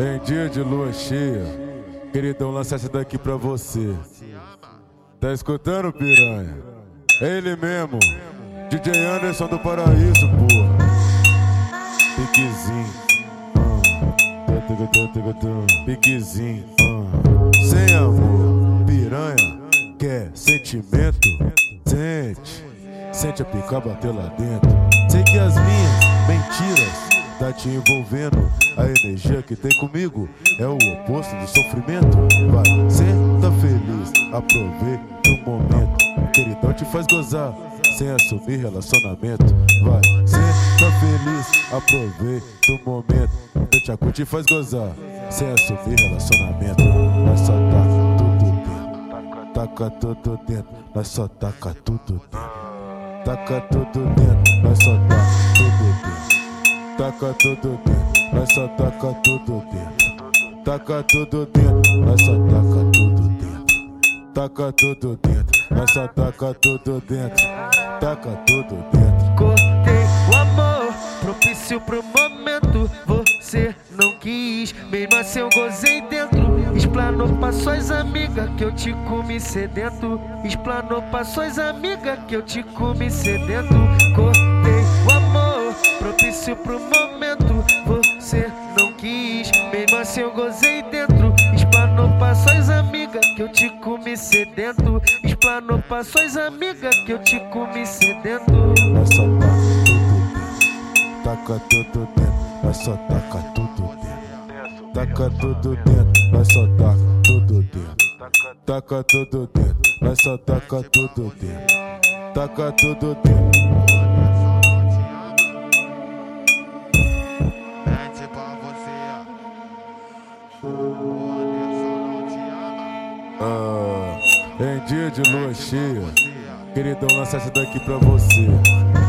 Em dia de lua cheia, queridão, lança essa daqui pra você. Tá escutando, piranha? Ele mesmo, DJ Anderson do Paraíso, porra. Piquezinho, piquezinho, sem amor, piranha, quer sentimento? Sente, sente a pica bater lá dentro. Sei que as minhas mentiras tá te envolvendo. A energia que tem comigo é o oposto do sofrimento. Vai, senta feliz, aproveita o momento. Queridão te faz gozar, sem assumir relacionamento. Vai, senta feliz, aproveita o momento. Tchacu te faz gozar, sem assumir relacionamento. Nós só taca tudo dentro, taca tudo dentro, nós só taca tudo dentro. Taca tudo dentro, nós só taca tudo dentro taca tudo dentro, nós só taca tudo dentro. Taca tudo dentro, nós só taca tudo dentro. Taca tudo dentro, nós só taca tudo dentro. Taca tudo dentro. Cortei o amor, propício pro momento. Você não quis, mesmo assim eu gozei dentro. Explanou pra suas amigas que eu te comi sedento. Explanou pra suas amigas que eu te comi sedento. Cortei pro momento. Você não quis, mesmo assim eu gozei dentro. Explanou pra suas amigas que eu te comi sedento. Explanou pra suas amigas que eu te comi sedento. Nós só taca tudo dentro. Nós só taca tudo dentro. Taca tudo dentro, nós só taca tudo dentro. Taca tudo dentro, nós só taca tudo dentro. Taca tudo dentro. Ah, em dia de lua cheia, queridão, lança essa daqui pra você.